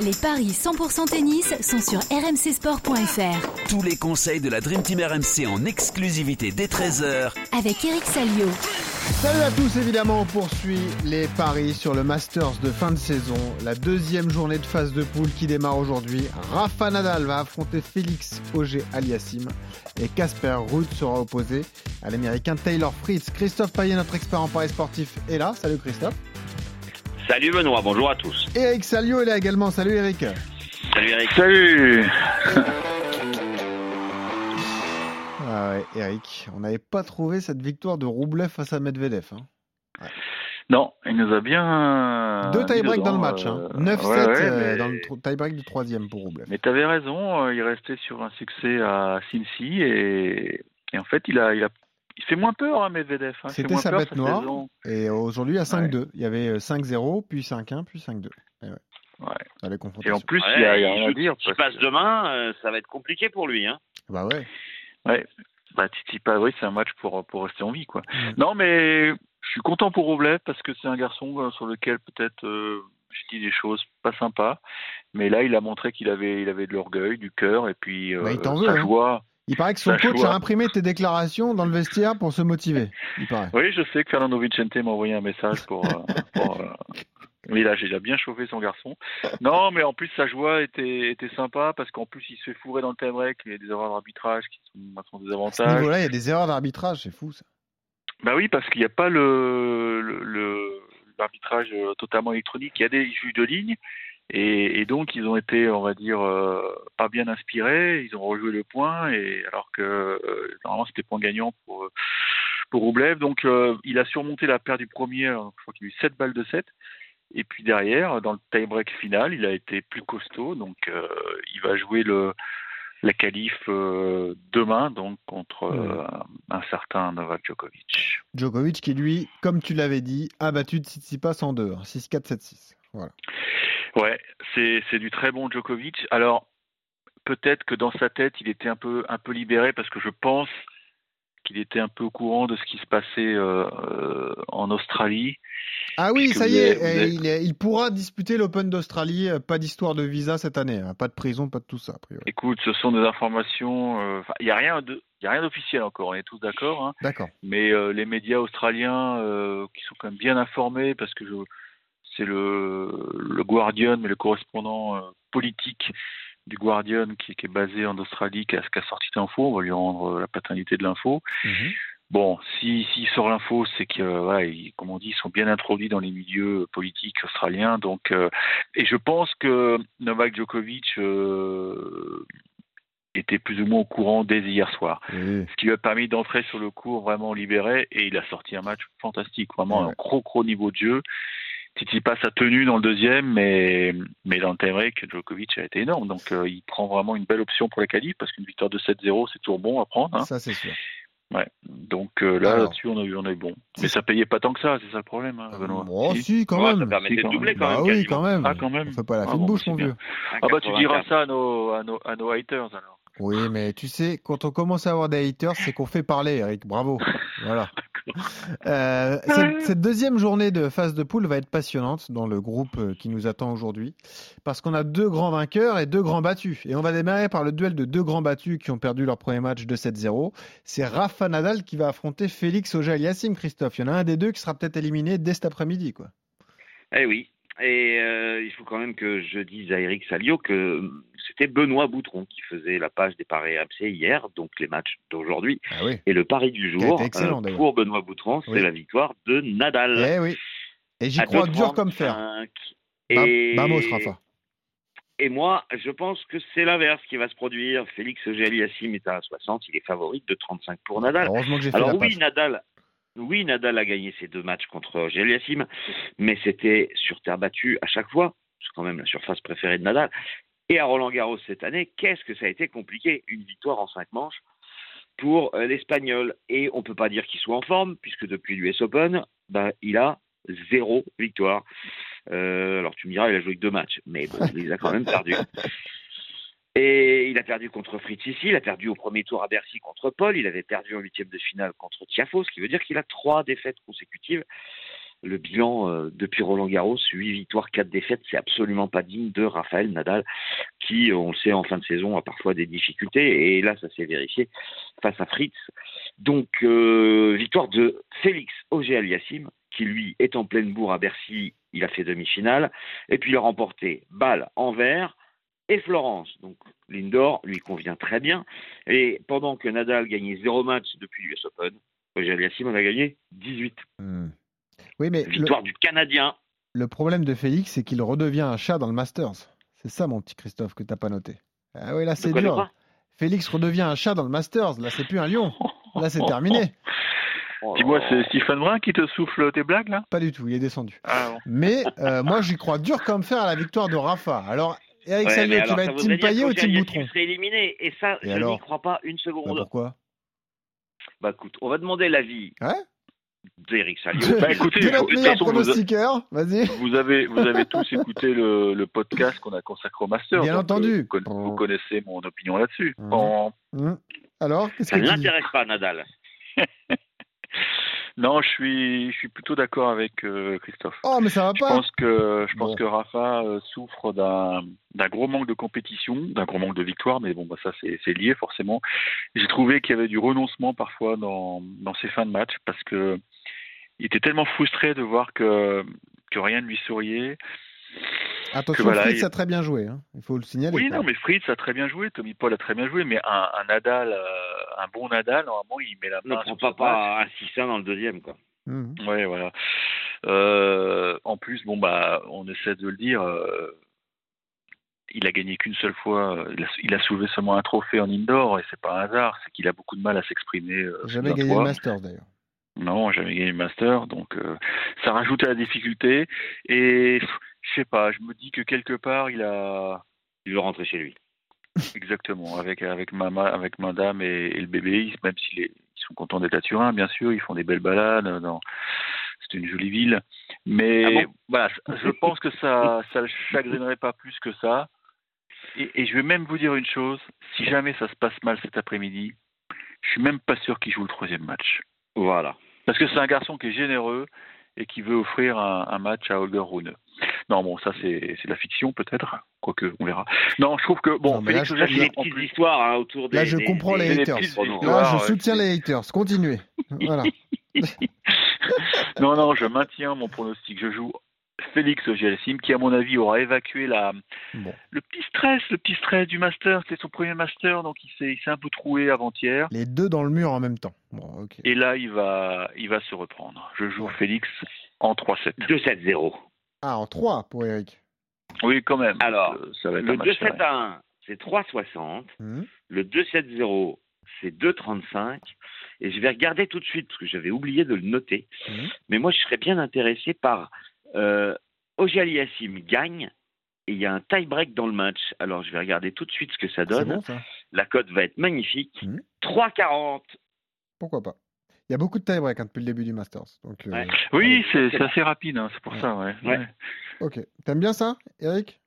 Les paris 100% tennis sont sur rmcsport.fr. Tous les conseils de la Dream Team RMC en exclusivité dès 13h Avec Eric Salio. Salut à tous, évidemment, on poursuit les paris sur le Masters de fin de saison. La deuxième journée de phase de poule qui démarre aujourd'hui. Rafa Nadal va affronter Félix Auger Aliassim et Casper Ruud sera opposé à l'américain Taylor Fritz. Christophe Payet, notre expert en paris sportif, est là. Salut Christophe. Salut Benoît, bonjour à tous. Et Eric Salio est là également. Salut Eric. Salut Eric. Salut Ah ouais, Eric, on n'avait pas trouvé cette victoire de Roublev face à Medvedev. hein. Non, il nous a bien. Deux tie-break dans le match. euh, Hein. 9-7 ouais, ouais, euh, mais- dans le tie-break du troisième pour Roublev. Mais t'avais raison, euh, il restait sur un succès à Cincy et, et en fait il a, il a, il fait moins peur à Medvedev. hein, C'était sa bête noire. saison. Et aujourd'hui à 5-2. Il y avait euh, 5-0, puis 5-1, puis 5-2. Et ouais. Ouais. Les Et en plus Ouais, il y a, il y a il rien à dire. S'il passe que- demain, euh, ça va être compliqué pour lui. Hein. Bah ouais. Ouais. Bah Tsitsipas, oui, c'est un match pour pour rester en vie quoi. Non mais je suis content pour Roblev parce que c'est un garçon euh, sur lequel peut-être euh, j'ai dit des choses pas sympas, mais là il a montré qu'il avait il avait de l'orgueil, du cœur et puis euh, Bah, il t'en veut, sa hein. Il paraît que son coach a imprimé tes déclarations dans le vestiaire pour se motiver. Il paraît. Oui, je sais que Fernando Vicente m'a envoyé un message pour. euh, pour, euh, Oui, là, j'ai déjà bien chauffé son garçon. Non, mais en plus, sa joie était, était sympa parce qu'en plus, il se fait fourrer dans le tie-break. Il y a des erreurs d'arbitrage qui sont, sont des À ce avantages. niveau-là, il y a des erreurs d'arbitrage, c'est fou ça. Bah oui, parce qu'il n'y a pas le, le, le- l'arbitrage totalement électronique. Il y a des juges de ligne. Et, et donc, ils ont été, on va dire, euh, pas bien inspirés. Ils ont rejoué le point. Et alors que euh, normalement, c'était point gagnant pour, euh, pour Roublev. Donc, euh, il a surmonté la paire du premier. Je crois qu'il a eu 7 balles de 7. Et puis derrière, dans le tie-break final, il a été plus costaud. Donc, il va jouer le, la qualif euh, demain, donc contre euh, un certain Novak Djokovic. Djokovic qui, lui, comme tu l'avais dit, a battu Tsitsipas en deux. hein. 6-4, 7-6. Voilà. Ouais, c'est du très bon Djokovic. Alors peut-être que dans sa tête, il était un peu un peu libéré parce que je pense qu'il était un peu au courant de ce qui se passait euh, euh, en Australie. Ah oui, ça y est, avez- il, est- il pourra disputer l'Open d'Australie. euh, Pas d'histoire de visa cette année. hein. Pas de prison, pas de tout ça. a priori. Écoute, ce sont des informations. euh, Il y a rien de, y a rien d'officiel encore. On est tous d'accord. Hein, D'accord. mais les médias australiens qui sont quand même bien informés parce que je, c'est le, le Guardian, mais le correspondant euh, politique du Guardian qui, qui est basé en Australie, qui a, qui a sorti l'info. On va lui rendre euh, la paternité de l'info. Mhm. Bon, si s'il sort l'info, c'est que euh, voilà, ils- comme on dit, ils sont bien introduits dans les milieux politiques australiens. Donc, euh, et je pense que Novak Djokovic euh, était plus ou moins au courant dès hier soir, ce qui lui a permis d'entrer sur le cours vraiment libéré et il a sorti un match fantastique, vraiment un gros gros niveau de jeu. Tsitsipas a tenu dans le deuxième, mais mais dans le tie-break, Djokovic a été énorme. Donc, euh, il prend vraiment une belle option pour la qualif parce qu'une victoire de 7-0, c'est toujours bon à prendre. hein. Ça, c'est sûr. Ouais. Donc euh, là, là-dessus, on a eu, on a eu bon. Mais ça payait pas tant que ça, c'est ça le problème, hein, Benoît. Oh, Si. si, quand Ouais, même. ça permettait Si, de quand doubler même. quand Bah même. oui, quand même. Ah, quand même. On fait pas la Ah, fine bon, bouche, mon vieux. Ah bah tu diras 1,84. ça à nos, à nos, à nos haters alors. Oui, mais tu sais, quand on commence à avoir des haters, c'est qu'on fait parler, Eric. Bravo. Voilà. Euh, cette, cette deuxième journée de phase de poule va être passionnante dans le groupe euh, qui nous attend aujourd'hui, parce qu'on a deux grands vainqueurs et deux grands battus. Et on va démarrer par le duel de deux grands battus qui ont perdu leur premier match de 7-0. C'est Rafa Nadal qui va affronter Félix Auger-Aliassime, Christophe. Il y en a un des deux qui sera peut-être éliminé dès cet après-midi, quoi. Eh oui. Et euh, il faut quand même que je dise à Eric Salio que c'était Benoît Boutron qui faisait la page des paris RMC hier, donc les matchs d'aujourd'hui. Ah oui. Et le pari du jour excellent, euh, pour Benoît Boutron, c'est Oui. la victoire de Nadal. Eh oui. Et j'y crois 2,35. dur comme fer. Et... Vamos, Rafa. Et moi, je pense que c'est l'inverse qui va se produire. Félix Auger-Aliassime est à 60, il est favori de 35 pour Nadal. Heureusement que j'ai fait Alors la oui, passe. Nadal, oui, Nadal a gagné ses deux matchs contre Geliassim, mais c'était sur terre battue à chaque fois. C'est quand même la surface préférée de Nadal. Et à Roland Garros cette année, qu'est-ce que ça a été compliqué? Une victoire en cinq manches pour euh, l'Espagnol. Et on peut pas dire qu'il soit en forme, puisque depuis l'US Open, bah, il a zéro victoire. Euh, alors tu me diras, il a joué que deux matchs, mais il les a quand même perdus. Et il a perdu contre Fritz ici, il a perdu au premier tour à Bercy contre Paul, il avait perdu en huitième de finale contre Tiafo, ce qui veut dire qu'il a trois défaites consécutives. le bilan euh, depuis Roland Garros, 8 victoires, 4 défaites, c'est absolument pas digne de Raphaël Nadal, qui, on le sait, en fin de saison a parfois des difficultés, et là, ça s'est vérifié face à Fritz. Donc, euh, victoire de Félix Auger-Aliassime, qui lui est en pleine bourre à Bercy, il a fait demi-finale, et puis il a remporté Bâle, Anvers et Florence. Donc, l'indoor lui convient très bien, et pendant que Nadal gagnait zéro match depuis l'US Open, Auger-Aliassime en a gagné 18. Hmm. Oui, mais Victoire du Canadien. le problème de Félix, c'est qu'il redevient un chat dans le Masters. C'est ça, mon petit Christophe, que t'as pas noté. Ah oui, là, c'est dur. Félix redevient un chat dans le Masters. Là, c'est plus un lion. Là, c'est terminé. Oh Dis-moi, c'est. Stephen Brun qui te souffle tes blagues là? Pas du tout, il est descendu. Ah bon. Mais euh, moi, j'y crois dur comme fer à la victoire de Rafa. Alors, Eric Ouais, tu vas être Team Payet ou Team Boutron serait éliminé, et ça, Et je n'y crois pas une Bah, seconde. Pourquoi? Bah écoute, on va demander l'avis Ouais d'Eric Salio. Bah, écoutez, De façon, vous- pronostiqueur, vas-y. Vous avez, vous avez tous écouté le, le podcast qu'on a consacré au Master. Bien donc, entendu. euh, Vous, conna- vous connaissez mon opinion là-dessus. Mhm. Bon, Hum. Alors, qu'est-ce Ça que ne l'intéresse pas, Nadal. Non, je suis, je suis plutôt d'accord avec euh, Christophe. Oh, mais ça va Je pas. pense que, je pense Bon. que Rafa euh, souffre d'un, d'un gros manque de compétition, d'un gros manque de victoire, mais bon, bah, ça c'est, c'est lié forcément. J'ai trouvé qu'il y avait du renoncement parfois dans, dans ses fins de match parce que il était tellement frustré de voir que, que rien ne lui souriait. Attention, voilà, Fritz il- a très bien joué. hein. Il faut le signaler. Oui, non, mais Fritz a très bien joué, Tommy Paul a très bien joué, mais un, un Nadal, euh, un bon Nadal, normalement, il met la Ne main prend sur pas, pas un 6-1 dans le deuxième, quoi. Ouais, voilà. Euh, en plus, bon, bah, on essaie de le dire, euh, il a gagné qu'une seule fois, il a, il a soulevé seulement un trophée en indoor, et c'est pas un hasard, c'est qu'il a beaucoup de mal à s'exprimer. euh, Jamais gagné le toit. Masters d'ailleurs. Non, jamais gagné le Master, donc euh, ça rajoute à la difficulté. Et je sais pas, je me dis que quelque part, il a Il veut rentrer chez lui. Exactement, avec avec mama, avec madame et, et le bébé, même s'ils ils sont contents d'être à Turin, bien sûr, ils font des belles balades. Dans... C'est une jolie ville, mais Ah bon voilà, je pense que ça ça le chagrinerait pas plus que ça. Et, et je vais même vous dire une chose si jamais ça se passe mal cet après-midi, je suis même pas sûr qu'il joue le troisième match, Voilà. parce que c'est un garçon qui est généreux et qui veut offrir un, un match à Holger Rune. Non, bon, ça c'est c'est de la fiction peut-être, quoique on verra. Non, je trouve que bon, Non, mais là, Félix je- des petites plus- histoires hein, autour des. Là, je des- comprends des- les haters. Là, je ouais, soutiens les haters. Continuez. Voilà. non, non, je maintiens mon pronostic. Je joue Félix Auger-Aliassime, qui à mon avis aura évacué la, Bon. le petit stress, le petit stress du master. C'était son premier master, donc il s'est, il s'est un peu troué avant-hier. Les deux dans le mur en même temps. Bon, ok. Et là, il va, il va se reprendre. Je joue Félix en 3-7. 2-7-0. Ah, en 3 pour Eric. Oui, quand même. Alors, Euh, ça va être Le un match 2-7 serré. à 1, c'est 3,60. Hum. Le 2-7-0, c'est 2,35. Et je vais regarder tout de suite, parce que j'avais oublié de le noter. Mhm. Mais moi, je serais bien intéressé par euh, Auger Aliassime gagne. Et il y a un tie-break dans le match. Alors, je vais regarder tout de suite ce que ça donne. bon ça. La cote va être magnifique. Mhm. 3,40. Pourquoi pas Il y a beaucoup de tie-break hein, depuis le début du Masters. Donc, euh, Ouais. Oui, c'est, assez rapide, hein, c'est pour Ouais. ça, ouais. Ouais. Ouais. Ok. T'aimes bien ça, Eric?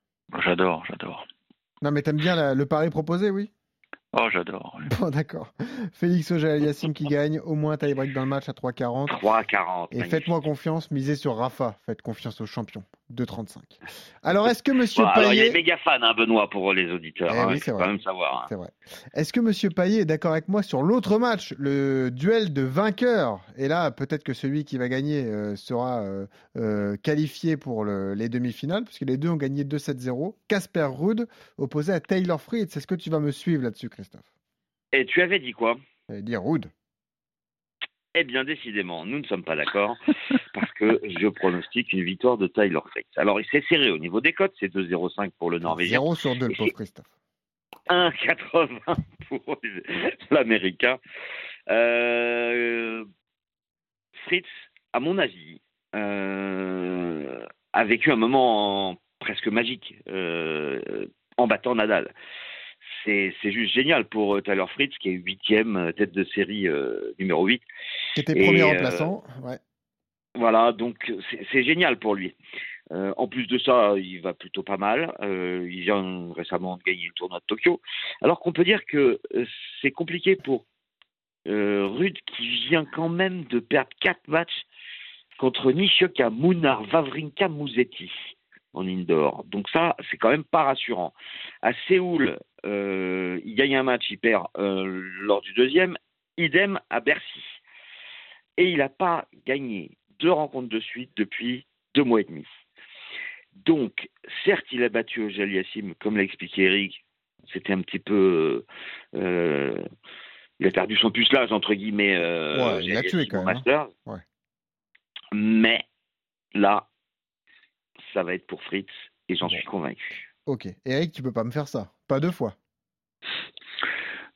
J'adore, j'adore. Non, mais t'aimes bien la- le pari proposé, oui? Oh, j'adore. Bon, d'accord. Félix Auger-Aliassime qui gagne, au moins tie-break dans le match à 3,40. 3,40. Et faites-moi confiance, misez sur Rafa. Faites confiance au champion. 2,35. Alors, est-ce que Monsieur Bon, alors, il Payet... est méga fan, hein, Benoît, pour les auditeurs. Eh hein, oui, c'est vrai. quand même savoir. hein. C'est vrai. Est-ce que Monsieur Payet est d'accord avec moi sur l'autre match, le duel de vainqueurs? Et là, peut-être que celui qui va gagner euh, sera euh, euh, qualifié pour le- les demi-finales, puisque les deux ont gagné 2-7-0. Casper Ruud opposé à Taylor Fritz. Est-ce que tu vas me suivre là-dessus, Christophe? Et tu avais dit quoi? J'allais dire Ruud. Eh bien, décidément, nous ne sommes pas d'accord parce que je pronostique une victoire de Tyler Fritz. Alors, c'est serré au niveau des cotes, c'est 2,05 pour le Norvégien, 0 sur 2, le pauvre Christophe. 1,80 pour l'Américain. Euh, Fritz, à mon avis, euh, a vécu un moment presque magique euh, en battant Nadal. C'est juste génial pour Tyler Fritz, qui est huitième tête de série euh, numéro 8. Qui était premier euh, remplaçant. Ouais. Voilà, donc c'est génial pour lui. Euh, en plus de ça, il va plutôt pas mal. Euh, il vient récemment de gagner le tournoi de Tokyo. Alors qu'on peut dire que c'est compliqué pour euh, Rude qui vient quand même de perdre quatre matchs contre Nishioka, Munar, Vavrinka, Musetti en indoor. Donc ça, c'est quand même pas rassurant. À Séoul, il gagne un match, il perd lors du deuxième. Idem à Bercy. Et il n'a pas gagné deux rencontres de suite depuis deux mois et demi. Donc, certes, il a battu au Yassim, comme l'a expliqué Eric. C'était un petit peu. euh, il a perdu son pucelage, entre guillemets. euh, Ouais, il l'a tué quand même, hein. Ouais. Mais là, ça va être pour Fritz et j'en suis convaincu. Ok. Eric, tu peux pas me faire ça. Pas deux fois.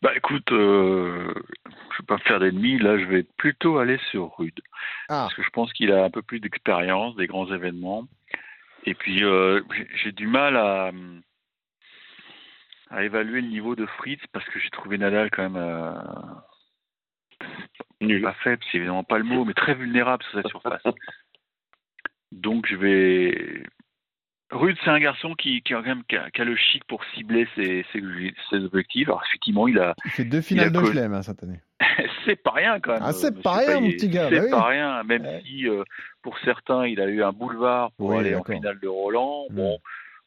Bah écoute, euh, je vais pas me faire d'ennemis. Là, je vais plutôt aller sur Rude. Ah, Parce que je pense qu'il a un peu plus d'expérience des grands événements. Et puis, euh, j'ai- j'ai du mal à, à évaluer le niveau de Fritz parce que j'ai trouvé Nadal quand même euh, Nul. pas faible, c'est évidemment pas le mot, mais très vulnérable sur sa surface. Donc, je vais. Rude, c'est un garçon qui, qui, a quand même, qui, a, qui a le chic pour cibler ses, ses, ses objectifs. Alors, effectivement, il a, il fait deux finales de Chelem hein, cette année. c'est pas rien quand même. Ah, c'est pas rien, mon petit gars, C'est bah oui. pas rien, même Ouais. si euh, pour certains il a eu un boulevard pour Oui, aller en finale de Roland. Mm. Bon,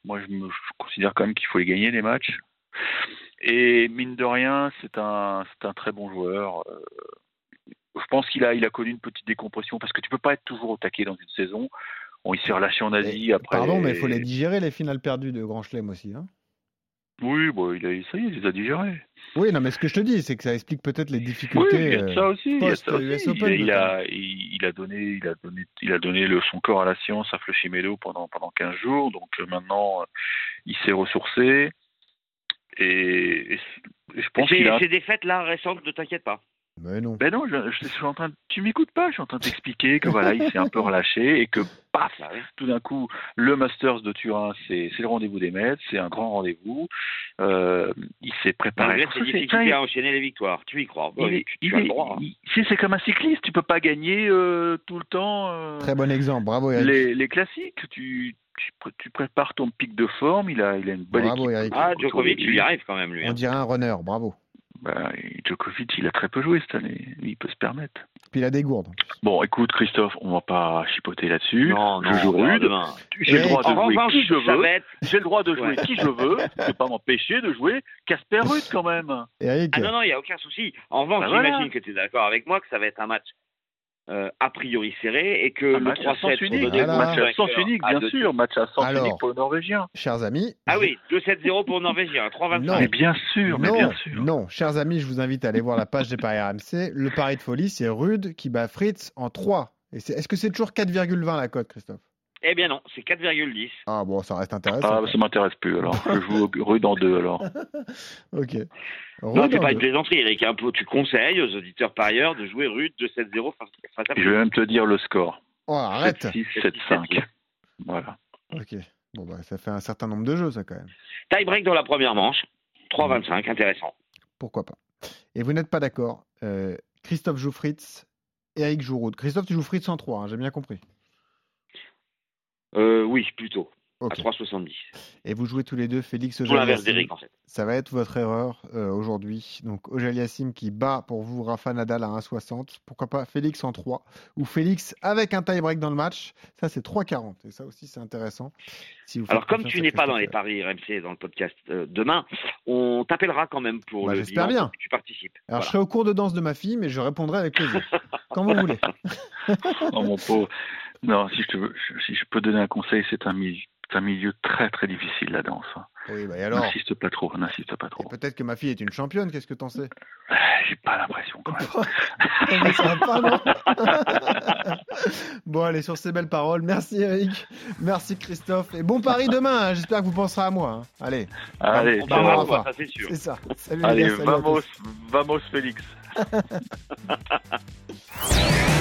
moi je, me, je considère quand même qu'il faut les gagner les matchs. Et mine de rien, c'est un, c'est un très bon joueur. Euh, je pense qu'il a, il a connu une petite décompression parce que tu peux pas être toujours au taquet dans une saison. On il s'est relâché en Asie Et- après. Pardon, mais il faut les digérer, les finales perdues de Grand Chelem aussi. Hein Oui, bon, il a, ça y est, il les a digérés. oui, non, mais ce que je te dis, c'est que ça explique peut-être les Oui, difficultés. il y a de ça aussi. il y a ça aussi. Open, il, a, il, il a donné, il a donné, il a donné le, son corps à la science à Flushimelo pendant pendant 15 jours. Donc euh, maintenant, euh, il s'est ressourcé. Et, et je pense Ces, qu'il a. ces défaites là récentes, ne t'inquiète pas. Mais non. Ben non, je, je suis en train. de- Tu m'écoutes pas Je suis en train de t'expliquer que voilà, il s'est un peu relâché et que paf, Bah tout d'un coup, le Masters de Turin, c'est le rendez-vous des maîtres, c'est un grand rendez-vous. Euh, il s'est préparé. C'est- difficultés à enchaîner les victoires, tu y crois. Il tu, il tu as le est- droit. il- c'est c'est comme un cycliste, tu peux pas gagner euh, tout le temps euh, Très bon exemple. Bravo, Eric. les, les classiques. Tu, tu, pré- tu prépares ton pic de forme, il a, il a une bonne Bravo, équipe. Eric. Ah, Djokovic, il y arrive quand même, lui. On hein. dirait un runner. Bravo. Bah, Djokovic, il a très peu joué cette année, il peut se permettre. Puis il a des gourdes. Bon, écoute Christophe, on va pas chipoter là-dessus. Non, non, je joue rude. J'ai le droit de jouer qui je veux. J'ai le droit de jouer qui je veux. Je peux pas m'empêcher de jouer Casper Ruud quand même. Eric, Ah non, non, il n'y a aucun souci. En revanche, Bah voilà. j'imagine que tu es d'accord avec moi que ça va être un match euh, a priori serré et que Un le match à 3-7 sens pour unique, donner Voilà. match à sens unique, bien sûr, match à sens Alors. unique pour les Norvégiens. chers amis. Ah oui, 2-7-0 pour le Norvégien, 3-25. Non. Mais bien sûr, mais non, bien sûr. non, chers amis, je vous invite à aller voir la page des paris RMC. Le pari de folie, c'est Rude qui bat Fritz en 3. Et c'est- Est-ce que c'est toujours 4,20 la cote, Christophe? Eh bien non, c'est 4,10. Ah bon, ça reste intéressant. Ah, quoi. ça m'intéresse plus alors. Je joue au- Ruud en deux alors. Ok. Non, Rude c'est pas une plaisanterie, Eric. Un peu, tu conseilles aux auditeurs parieurs de jouer rude 2-7-0 face, face à Et je vais même te dire le score. Oh, arrête 7-6, 7-5. Voilà. Ok. Bon, bah, ça fait un certain nombre de jeux, ça, quand même. Tie break dans la première manche, 3-25, intéressant. Pourquoi pas. Et vous n'êtes pas d'accord. Euh, Christophe joue Fritz, Eric joue Rude. Christophe, tu joues Fritz en 3, hein, j'ai bien compris. Euh, oui, plutôt, à 3,70. Et vous jouez tous les deux Félix Tout l'inverse d'Eric, en fait. Ça va être votre erreur euh, aujourd'hui. Donc Auger-Aliassime qui bat pour vous Rafa Nadal à 1,60. Pourquoi pas Félix en 3 ou Félix avec un tie-break dans le match. Ça c'est 3,40 et ça aussi c'est intéressant. Si vous Alors, comme tu n'es pas dans les paris RMC dans le podcast euh, demain, on t'appellera quand même pour Bah, le j'espère bien. tu participes. Alors je serai au cours de danse de ma fille, mais je répondrai avec plaisir. Quand vous voulez. Oh, mon pauvre. Non, si je, te veux- si je peux donner un conseil, c'est un milieu, c'est un milieu très très difficile la danse. hein. Oui, bah et alors N'insiste pas trop, n'insiste pas trop. Peut-être que ma fille est une championne, qu'est-ce que t'en sais? Ah, J'ai pas l'impression quand même. Bon, allez, sur ces belles paroles, merci Eric, merci Christophe, et bon pari demain, hein, j'espère que vous penserez à moi. hein. Allez, Allez, On Bah, va ça c'est sûr. c'est ça. Salut les Allez, gars, salut vamos, vamos Félix.